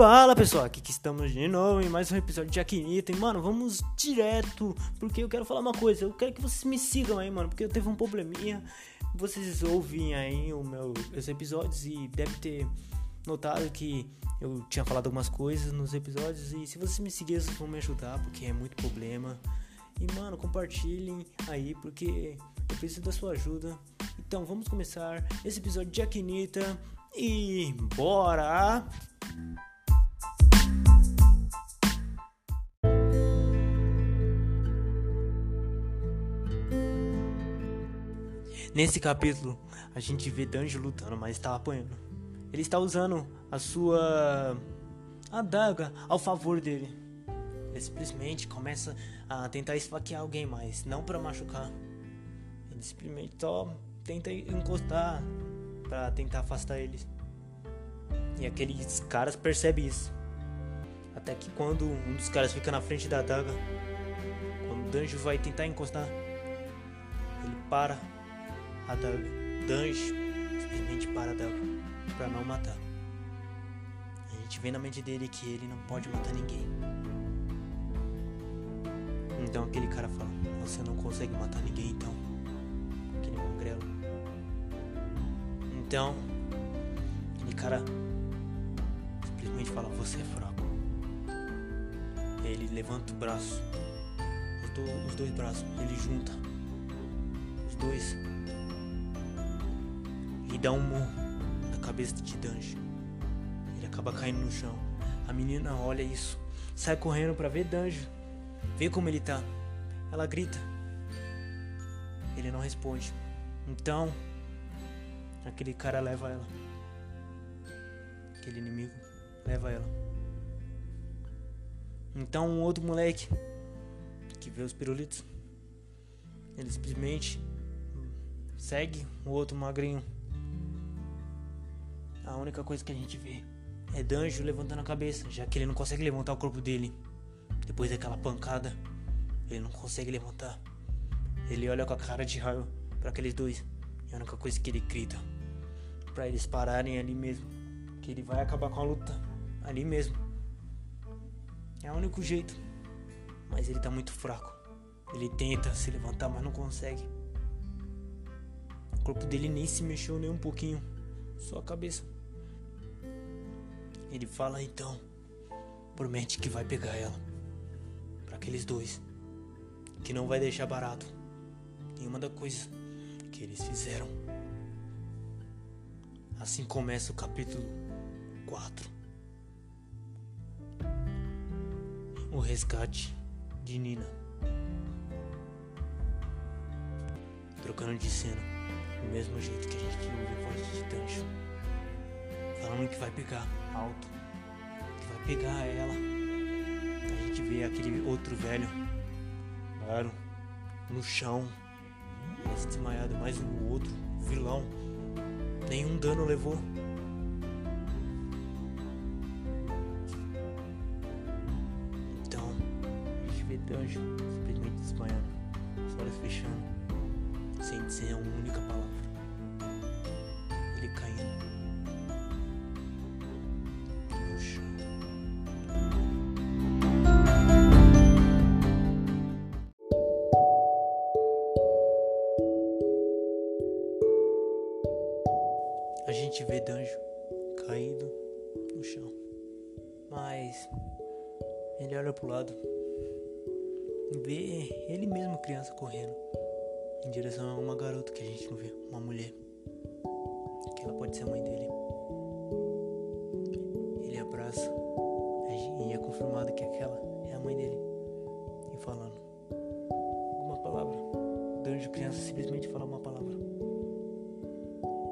Fala pessoal, aqui que estamos de novo em mais um episódio de Aquinita. E mano, vamos direto, porque eu quero falar uma coisa. Eu quero que vocês me sigam aí, mano, porque eu teve um probleminha. Vocês ouvem aí os episódios e deve ter notado que eu tinha falado algumas coisas nos episódios. E se vocês me seguirem, vocês vão me ajudar, porque é muito problema. E mano, compartilhem aí, porque eu preciso da sua ajuda. Então vamos começar esse episódio de Aquinita e bora! Nesse capítulo, a gente vê Danjo lutando, mas está apanhando. Ele está usando a sua adaga ao favor dele. Ele simplesmente começa a tentar esfaquear alguém, mas não para machucar. Ele simplesmente só tenta encostar para tentar afastar eles. E aqueles caras percebem isso. Até que quando um dos caras fica na frente da adaga, quando o Danjo vai tentar encostar, ele para a. Danjo simplesmente para a para não matar. A gente vê na mente dele que ele não pode matar ninguém. Então aquele cara fala: Você não consegue matar ninguém, então. Aquele magrelo. Então, aquele cara simplesmente fala: Você é fraco. Ele levanta o braço, os, do, os dois braços, ele junta os dois dá um murro na cabeça de Danjo. Ele acaba caindo no chão. A menina olha isso, sai correndo para ver Danjo, vê como ele tá. Ela grita. Ele não responde. Então, aquele cara leva ela. Aquele inimigo leva ela. Então um outro moleque que vê os pirulitos, ele simplesmente segue o outro magrinho. A única coisa que a gente vê é Danjo levantando a cabeça, já que ele não consegue levantar o corpo dele. Depois daquela pancada, ele não consegue levantar. Ele olha com a cara de raio para aqueles dois. E a única coisa que ele grita para eles pararem ali mesmo, que ele vai acabar com a luta ali mesmo. É o único jeito. Mas ele tá muito fraco. Ele tenta se levantar, mas não consegue. O corpo dele nem se mexeu nem um pouquinho. Só a cabeça. Ele fala então. Promete que vai pegar ela. Para aqueles dois. Que não vai deixar barato. Nenhuma da coisa que eles fizeram. Assim começa o capítulo 4. O resgate de Nina. Trocando de cena, do mesmo jeito que a gente ouve a voz de Tancho. Falando que vai pegar alto, que vai pegar ela. A gente vê aquele outro velho, claro, no chão, desmaiado, mais um outro vilão. Nenhum dano levou. Danjo simplesmente desmaiando, os olhos fechando, sem dizer uma única palavra. Ele chão. A gente vê Danjo caído no chão, mas ele olha pro lado vê ele mesmo criança correndo em direção a uma garota que a gente não vê, uma mulher. Que ela pode ser a mãe dele. Ele abraça e é confirmado que aquela é a mãe dele. E falando uma palavra. Durante criança simplesmente fala uma palavra.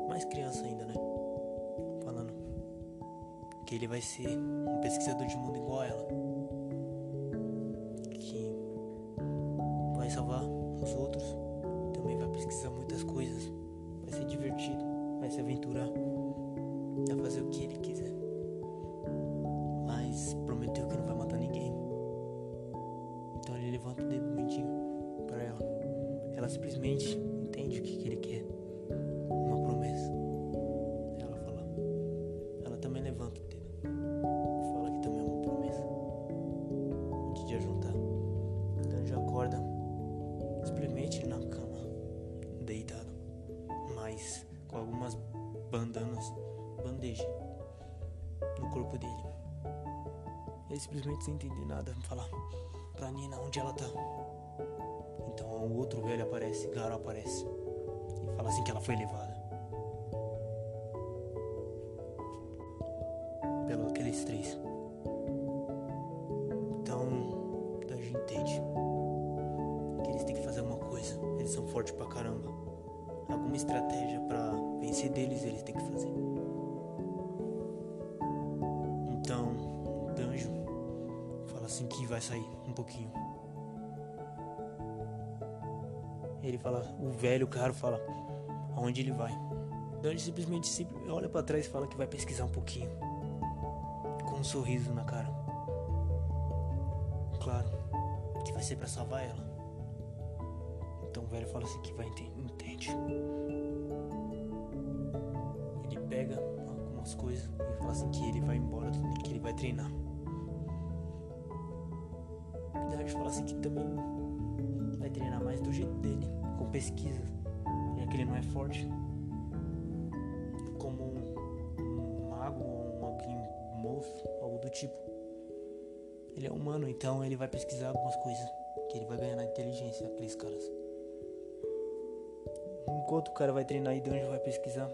Mais criança ainda, né? Falando que ele vai ser um pesquisador de mundo igual a ela. prometeu que não vai matar ninguém. Então ele levanta o dedo mentinho para ela. Ela simplesmente entende o que, que ele quer. Uma promessa. Ela fala. Ela também levanta o dedo. Fala que também é uma promessa. Antes de juntar Então ele já acorda. Simplesmente na cama. Deitado. Mas com algumas bandanas. Bandeja. No corpo dele. Ele simplesmente sem entender nada fala pra Nina onde ela tá. Então o outro velho aparece, Garo aparece e fala assim que ela foi levada. Pelo aqueles três. Então, Danji entende que eles têm que fazer alguma coisa. Eles são fortes pra caramba. Alguma estratégia pra vencer deles eles têm que fazer. Assim que vai sair um pouquinho. Ele fala, o velho caro fala aonde ele vai. Danjo simplesmente se olha para trás e fala que vai pesquisar um pouquinho. Com um sorriso na cara. Claro, que vai ser para salvar ela. Então o velho fala assim que vai entende. Ele pega algumas coisas e fala assim que ele vai embora, que ele vai treinar. Daí fala assim que também vai treinar mais do jeito dele, com pesquisa. Já que ele não é forte. Como um mago ou um alguém monstro, algo do tipo. Ele é humano, então ele vai pesquisar algumas coisas. Que ele vai ganhar na inteligência, aqueles caras. Enquanto o cara vai treinar e Danjo vai pesquisar,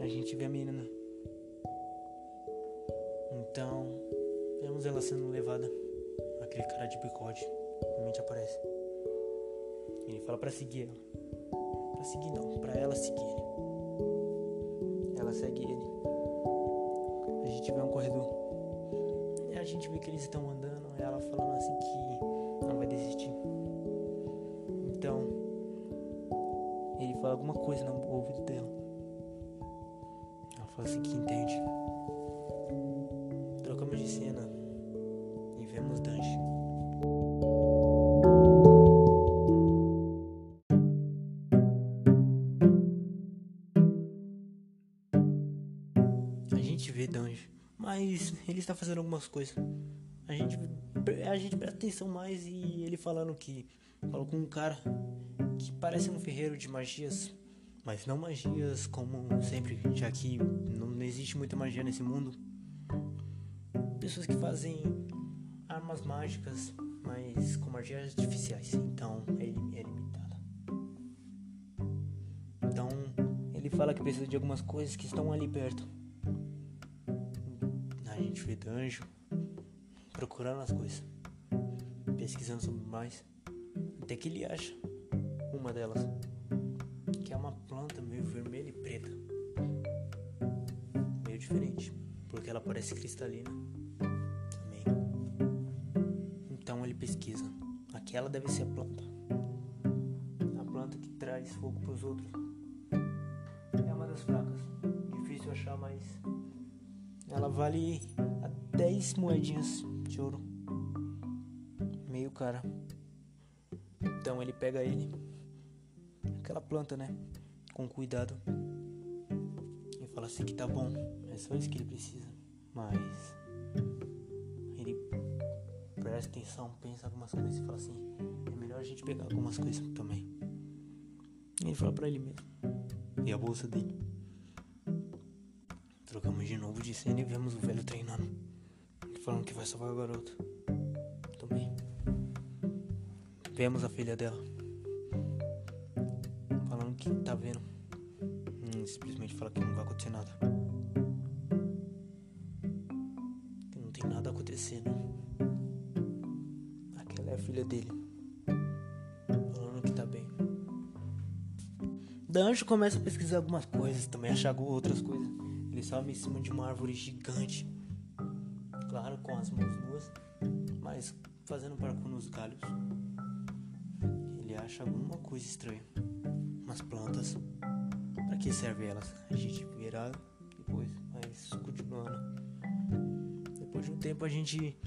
a gente vê a menina. Então, vemos ela sendo levada. Aquele cara de bigode realmente aparece. Ele fala pra seguir ela. Pra seguir não, pra ela seguir. Ela segue ele. A gente vê um corredor. E a gente vê que eles estão andando. Ela falando assim que não vai desistir. Então, ele fala alguma coisa no ouvido dela. Ela fala assim que entende. Gente vê Danji, mas ele está fazendo algumas coisas. A gente, a gente presta atenção mais e ele falando que falou com um cara que parece um ferreiro de magias, mas não magias como sempre, já que não existe muita magia nesse mundo. Pessoas que fazem armas mágicas, mas com magias artificiais, então é, é limitada. Então ele fala que precisa de algumas coisas que estão ali perto. A gente vê Danjo procurando as coisas, pesquisando sobre mais, até que ele acha uma delas, que é uma planta meio vermelha e preta, meio diferente, porque ela parece cristalina também. Então ele pesquisa, aquela deve ser a planta, a planta que traz fogo para os outros. É uma das fracas, difícil achar, mas ela vale 10 moedinhas de ouro. Meio cara. Então ele pega ele, aquela planta, né? Com cuidado. E fala assim que tá bom. É só isso que ele precisa. Mas ele presta atenção, pensa algumas coisas e fala assim, é melhor a gente pegar algumas coisas também. E ele fala pra ele mesmo. E a bolsa dele. Trocamos de novo de cena e vemos o velho treinando. Falando que vai salvar o garoto. Também. Vemos a filha dela. Falando que tá vendo. Hum, simplesmente fala que não vai acontecer nada. Que não tem nada acontecendo. Aquela é a filha dele. Falando que tá bem. Danjo começa a pesquisar algumas coisas, também achar outras coisas. Ele sobe em cima de uma árvore gigante. As mãos nuas, mas fazendo parkour nos galhos. Ele acha alguma coisa estranha. Umas plantas. Pra que servem elas? A gente verá depois, mas continuando. Depois de um tempo a gente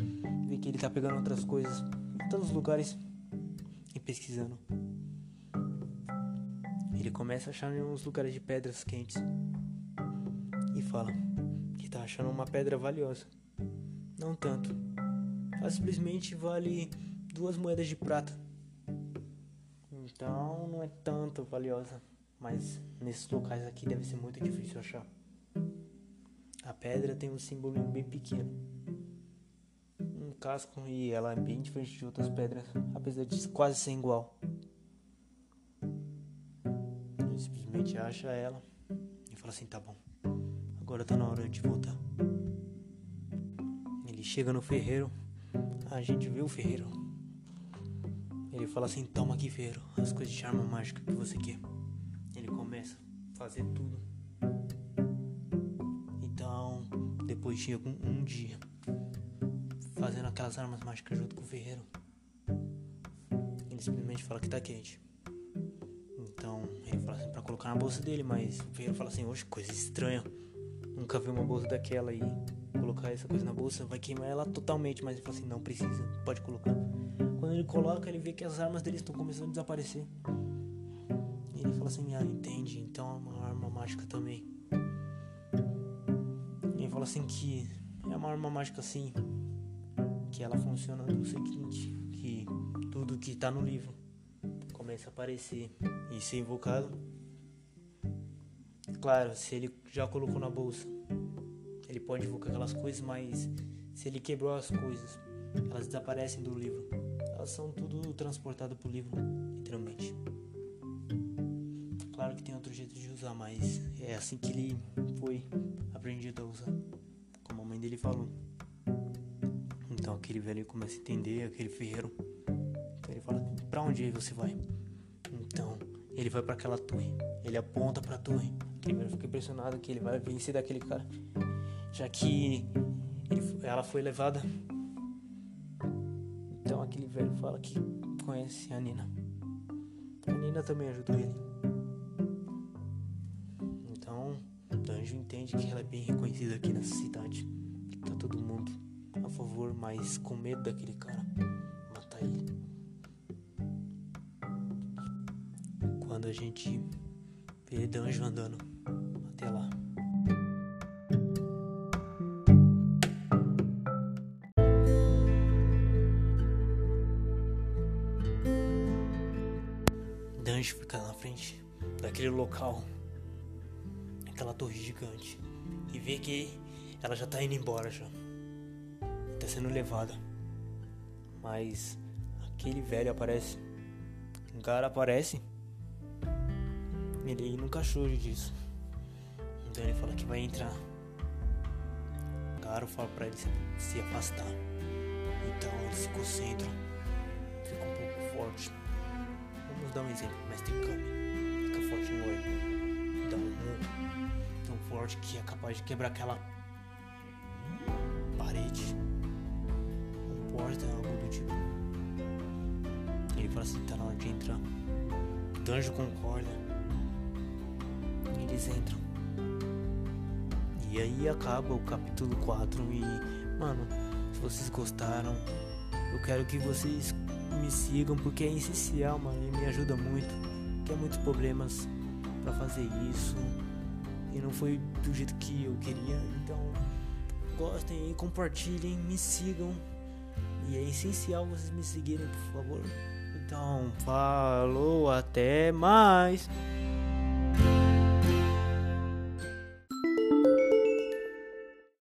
vê que ele tá pegando outras coisas em tantos lugares e pesquisando. Ele começa a achar uns lugares de pedras quentes e fala que tá achando uma pedra valiosa. Não tanto. Ela simplesmente vale duas moedas de prata. Então não é tanto valiosa. Mas nesses locais aqui deve ser muito difícil achar. A pedra tem um símbolo bem pequeno. Um casco e ela é bem diferente de outras pedras, apesar de quase ser igual. Ele simplesmente acha ela e fala assim: tá bom, agora tá na hora de voltar. Ele chega no ferreiro, a gente vê o ferreiro. Ele fala assim: toma aqui, ferreiro, as coisas de arma mágica que você quer começa a fazer tudo. Então, depois de um, um dia fazendo aquelas armas mágicas junto com o ferreiro, ele simplesmente fala que tá quente. Então, ele fala assim pra colocar na bolsa dele, mas o ferreiro fala assim: Oxe, coisa estranha. Nunca vi uma bolsa daquela aí. Colocar essa coisa na bolsa vai queimar ela totalmente. Mas ele fala assim: Não precisa, pode colocar. Quando ele coloca, ele vê que as armas dele estão começando a desaparecer. E ele fala assim: Ah, entende, então é uma arma mágica também. E ele fala assim: Que é uma arma mágica assim. Que ela funciona do seguinte: Que tudo que tá no livro começa a aparecer e ser invocado. Claro, se ele já colocou na bolsa, ele pode invocar aquelas coisas, mas se ele quebrou as coisas, elas desaparecem do livro. Elas são tudo transportadas pro livro, literalmente. Claro que tem outro jeito de usar, mas é assim que ele foi aprendido a usar, como a mãe dele falou. Então aquele velho começa a entender, aquele ferreiro. Então ele fala: "Para onde você vai?" Então ele vai para aquela torre. Ele aponta para a torre. Aquele velho fica impressionado que ele vai vencer daquele cara, já que ele, ela foi levada. Então aquele velho fala que conhece a Nina. A Nina também ajudou ele. Anjo entende que ela é bem reconhecida aqui nessa cidade. Que tá todo mundo a favor, mas com medo daquele cara matar ele. Quando a gente vê Danjo andando até lá. Danjo fica na frente daquele local aquela torre gigante e vê que ela já tá indo embora já. Tá sendo levada. Mas aquele velho aparece. Um cara aparece. Ele nunca achou disso. Então ele fala que vai entrar. O cara fala pra ele se, se afastar. Então ele se concentra. Fica um pouco forte. Vamos dar um exemplo, mestre Kami. Fica forte no olho. Dá um murro tão forte que é capaz de quebrar aquela parede, um porta, algo do tipo. Ele fala assim: tá na hora de entrar. O Danjo concorda. Eles entram. E aí acaba o capítulo 4. E, mano, se vocês gostaram, eu quero que vocês me sigam porque é essencial, mano. E me ajuda muito. Tem muitos problemas para fazer isso e não foi do jeito que eu queria. Então, gostem e compartilhem, me sigam. E é essencial vocês me seguirem, por favor. Então, falou, até mais.